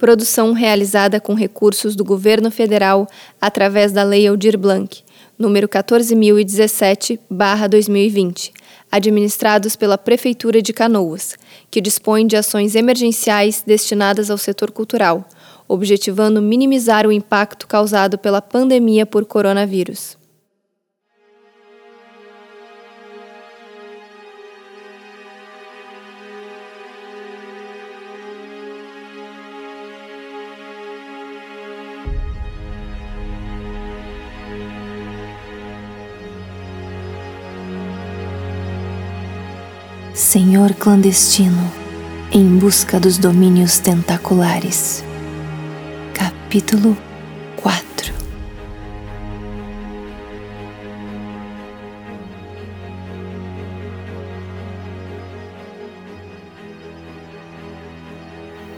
Produção realizada com recursos do Governo Federal através da Lei Aldir Blanc, número 14017/2020, administrados pela Prefeitura de Canoas, que dispõe de ações emergenciais destinadas ao setor cultural, objetivando minimizar o impacto causado pela pandemia por coronavírus. Senhor clandestino, em busca dos domínios tentaculares. Capítulo 4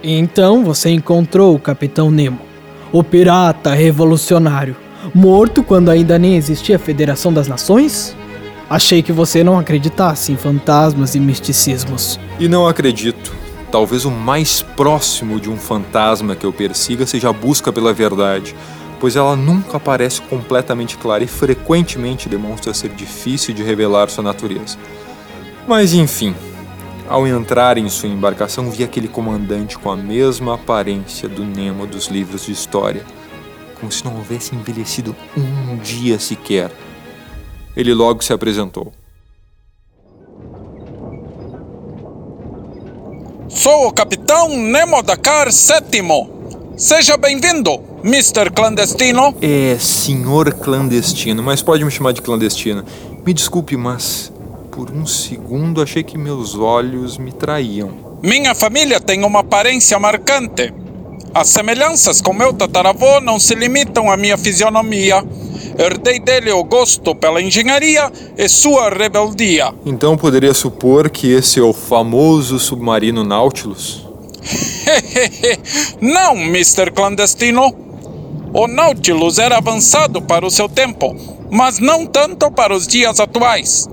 Então você encontrou o Capitão Nemo, o pirata revolucionário, morto quando ainda nem existia a Federação das Nações? Achei que você não acreditasse em fantasmas e misticismos. E não acredito. Talvez o mais próximo de um fantasma que eu persiga seja a busca pela verdade, pois ela nunca aparece completamente clara e frequentemente demonstra ser difícil de revelar sua natureza. Mas enfim, ao entrar em sua embarcação, vi aquele comandante com a mesma aparência do Nemo dos livros de história, como se não houvesse envelhecido um dia sequer. Ele logo se apresentou. Sou o capitão Nemo Dakar VII. Seja bem-vindo, Mr. Clandestino. É, senhor clandestino, mas pode me chamar de clandestino. Me desculpe, mas por um segundo achei que meus olhos me traíam. Minha família tem uma aparência marcante. As semelhanças com meu tataravô não se limitam à minha fisionomia herdei dele o gosto pela engenharia e sua rebeldia. Então poderia supor que esse é o famoso submarino Nautilus? Não, Mr. Clandestino. O Nautilus era avançado para o seu tempo, mas não tanto para os dias atuais.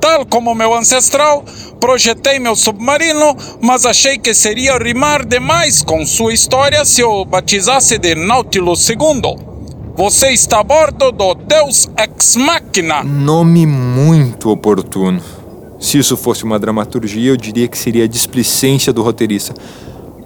Tal como meu ancestral, projetei meu submarino, mas achei que seria rimar demais com sua história se o batizasse de Nautilus II. Você está a bordo do Deus Ex Machina. Nome muito oportuno. Se isso fosse uma dramaturgia, eu diria que seria a displicência do roteirista.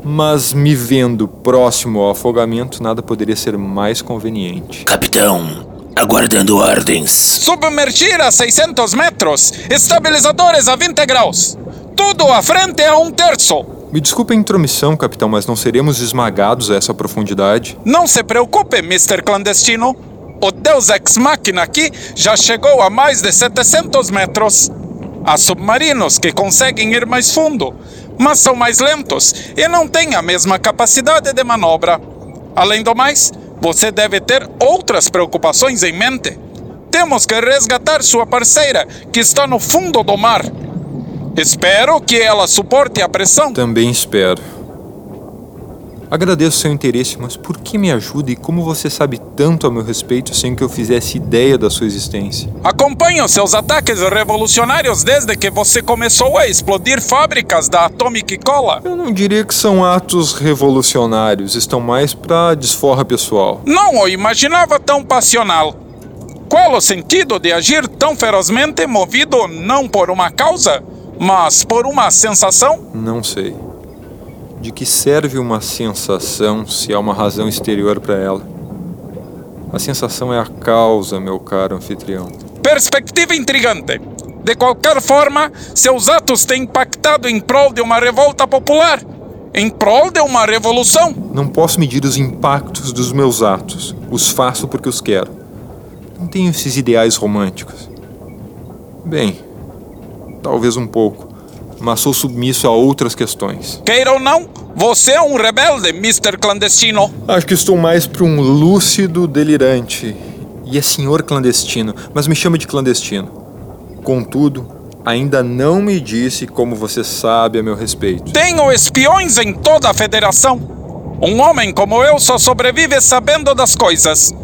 Mas me vendo próximo ao afogamento, nada poderia ser mais conveniente. Capitão, aguardando ordens. Submergir a 600 metros, estabilizadores a 20 graus. Tudo à frente a um terço. Me desculpe a intromissão, capitão, mas não seremos esmagados a essa profundidade? Não se preocupe, Mr. Clandestino. O Deus Ex Machina aqui já chegou a mais de 700 metros. Há submarinos que conseguem ir mais fundo, mas são mais lentos e não têm a mesma capacidade de manobra. Além do mais, você deve ter outras preocupações em mente. Temos que resgatar sua parceira, que está no fundo do mar. Espero que ela suporte a pressão. Também espero. Agradeço seu interesse, mas por que me ajuda e como você sabe tanto a meu respeito sem que eu fizesse ideia da sua existência? Acompanho seus ataques revolucionários desde que você começou a explodir fábricas da Atomic Cola. Eu não diria que são atos revolucionários, estão mais para desforra pessoal. Não o imaginava tão passional. Qual o sentido de agir tão ferozmente movido não por uma causa, mas por uma sensação? Não sei. De que serve uma sensação se há uma razão exterior para ela? A sensação é a causa, meu caro anfitrião. Perspectiva intrigante. De qualquer forma, seus atos têm impactado em prol de uma revolta popular. Em prol de uma revolução. Não posso medir os impactos dos meus atos. Os faço porque os quero. Não tenho esses ideais românticos. Bem, talvez um pouco, mas sou submisso a outras questões. Queira ou não, você é um rebelde, Mr. Clandestino. Acho que estou mais para um lúcido delirante. E é senhor clandestino, mas me chama de clandestino. Contudo, ainda não me disse como você sabe a meu respeito. Tenho espiões em toda a federação. Um homem como eu só sobrevive sabendo das coisas.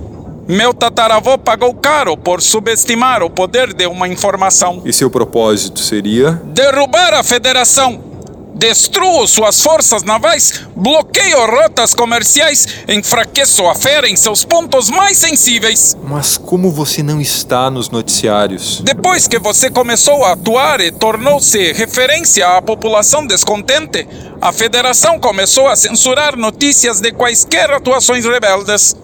Meu tataravô pagou caro por subestimar o poder de uma informação. E seu propósito seria? Derrubar a federação. Destruo suas forças navais, bloqueio rotas comerciais, enfraqueço a fera em seus pontos mais sensíveis. Mas como você não está nos noticiários? Depois que você começou a atuar e tornou-se referência à população descontente, a Federação começou a censurar notícias de quaisquer atuações rebeldes.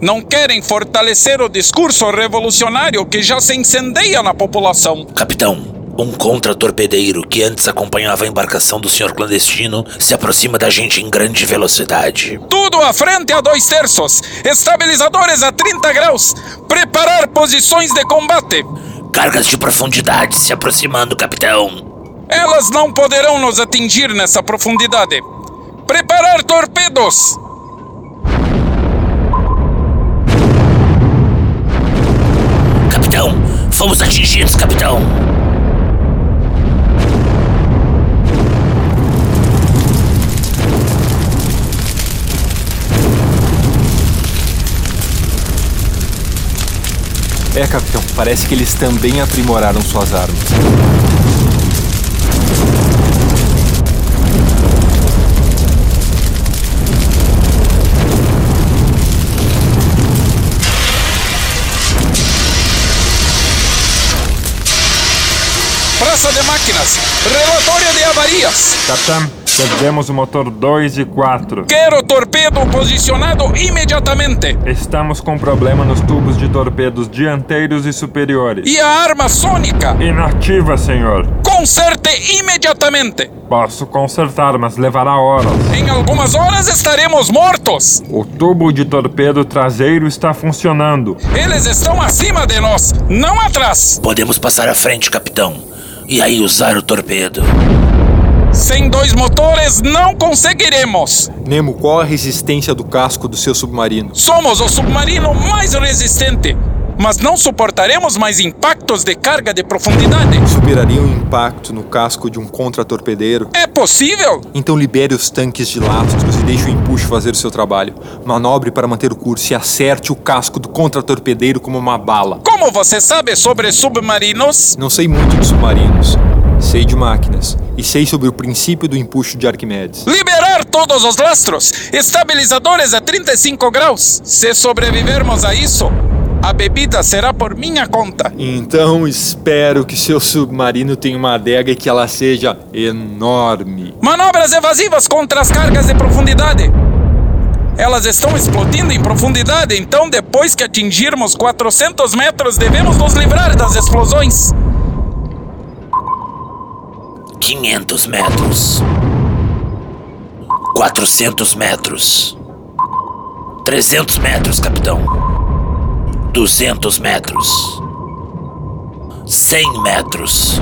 Não querem fortalecer o discurso revolucionário que já se incendeia na população. Capitão, um contra-torpedeiro que antes acompanhava a embarcação do senhor clandestino se aproxima da gente em grande velocidade. Tudo à frente a dois terços. Estabilizadores a 30 graus. Preparar posições de combate. Cargas de profundidade se aproximando, capitão. Elas não poderão nos atingir nessa profundidade. Preparar torpedos. Fomos atingidos, capitão. É, capitão, parece que eles também aprimoraram suas armas. De máquinas. Relatório de avarias. Capitão, perdemos o motor 2 e 4. Quero torpedo posicionado imediatamente. Estamos com problema nos tubos de torpedos dianteiros e superiores. E a arma sônica? Inativa, senhor. Conserte imediatamente. Posso consertar, mas levará horas. Em algumas horas estaremos mortos. O tubo de torpedo traseiro está funcionando. Eles estão acima de nós, não atrás. Podemos passar à frente, capitão. E aí usar o torpedo. Sem dois motores não conseguiremos. Nemo, qual a resistência do casco do seu submarino? Somos o submarino mais resistente, mas não suportaremos mais impactos de carga de profundidade. Superaria um impacto no casco de um contra-torpedeiro? É possível? Então libere os tanques de lastros e deixe o empuxo fazer o seu trabalho. Manobre para manter o curso e acerte o casco do contra-torpedeiro como uma bala. Como você sabe sobre submarinos? Não sei muito de submarinos. Sei de máquinas. E sei sobre o princípio do empuxo de Arquimedes. Liberar todos os lastros! Estabilizadores a 35 graus! Se sobrevivermos a isso, a bebida será por minha conta. Então espero que seu submarino tenha uma adega e que ela seja enorme. Manobras evasivas contra as cargas de profundidade. Elas estão explodindo em profundidade, então depois que atingirmos 400 metros, devemos nos livrar das explosões. 500 metros. 400 metros. 300 metros, capitão. 200 metros. 100 metros.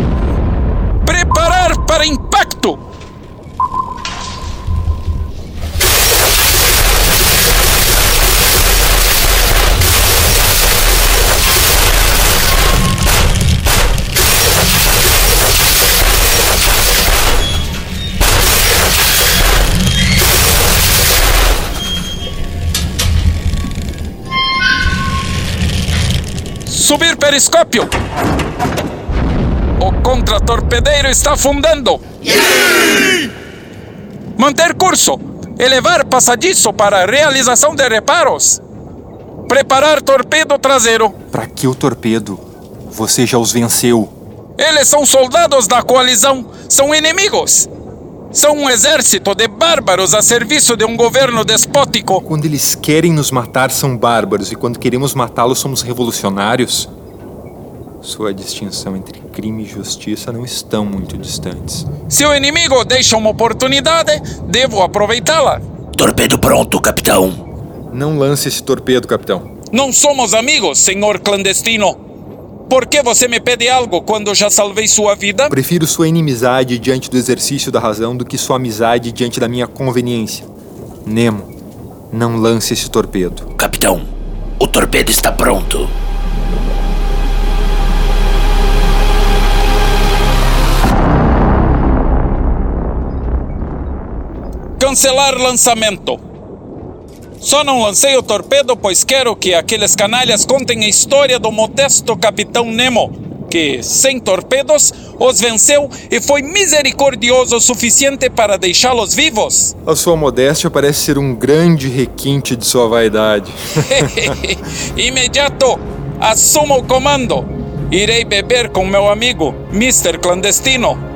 Subir periscópio! O contra-torpedeiro está afundando! Manter curso! Elevar passadiço para realização de reparos! Preparar torpedo traseiro! Para que o torpedo? Você já os venceu. Eles são soldados da coalizão! São inimigos! São um exército de bárbaros a serviço de um governo despótico! Quando eles querem nos matar, são bárbaros, e quando queremos matá-los, somos revolucionários. Sua distinção entre crime e justiça não estão muito distantes. Se o inimigo deixa uma oportunidade, devo aproveitá-la. Torpedo pronto, capitão. Não lance esse torpedo, capitão. Não somos amigos, senhor clandestino. Por que você me pede algo quando já salvei sua vida? Prefiro sua inimizade diante do exercício da razão do que sua amizade diante da minha conveniência. Nemo, não lance esse torpedo. Capitão, o torpedo está pronto. Cancelar lançamento. Só não lancei o torpedo, pois quero que aqueles canalhas contem a história do modesto Capitão Nemo, que, sem torpedos, os venceu e foi misericordioso o suficiente para deixá-los vivos? A sua modéstia parece ser um grande requinte de sua vaidade. Imediato! Assuma o comando! Irei beber com meu amigo, Mr. Clandestino.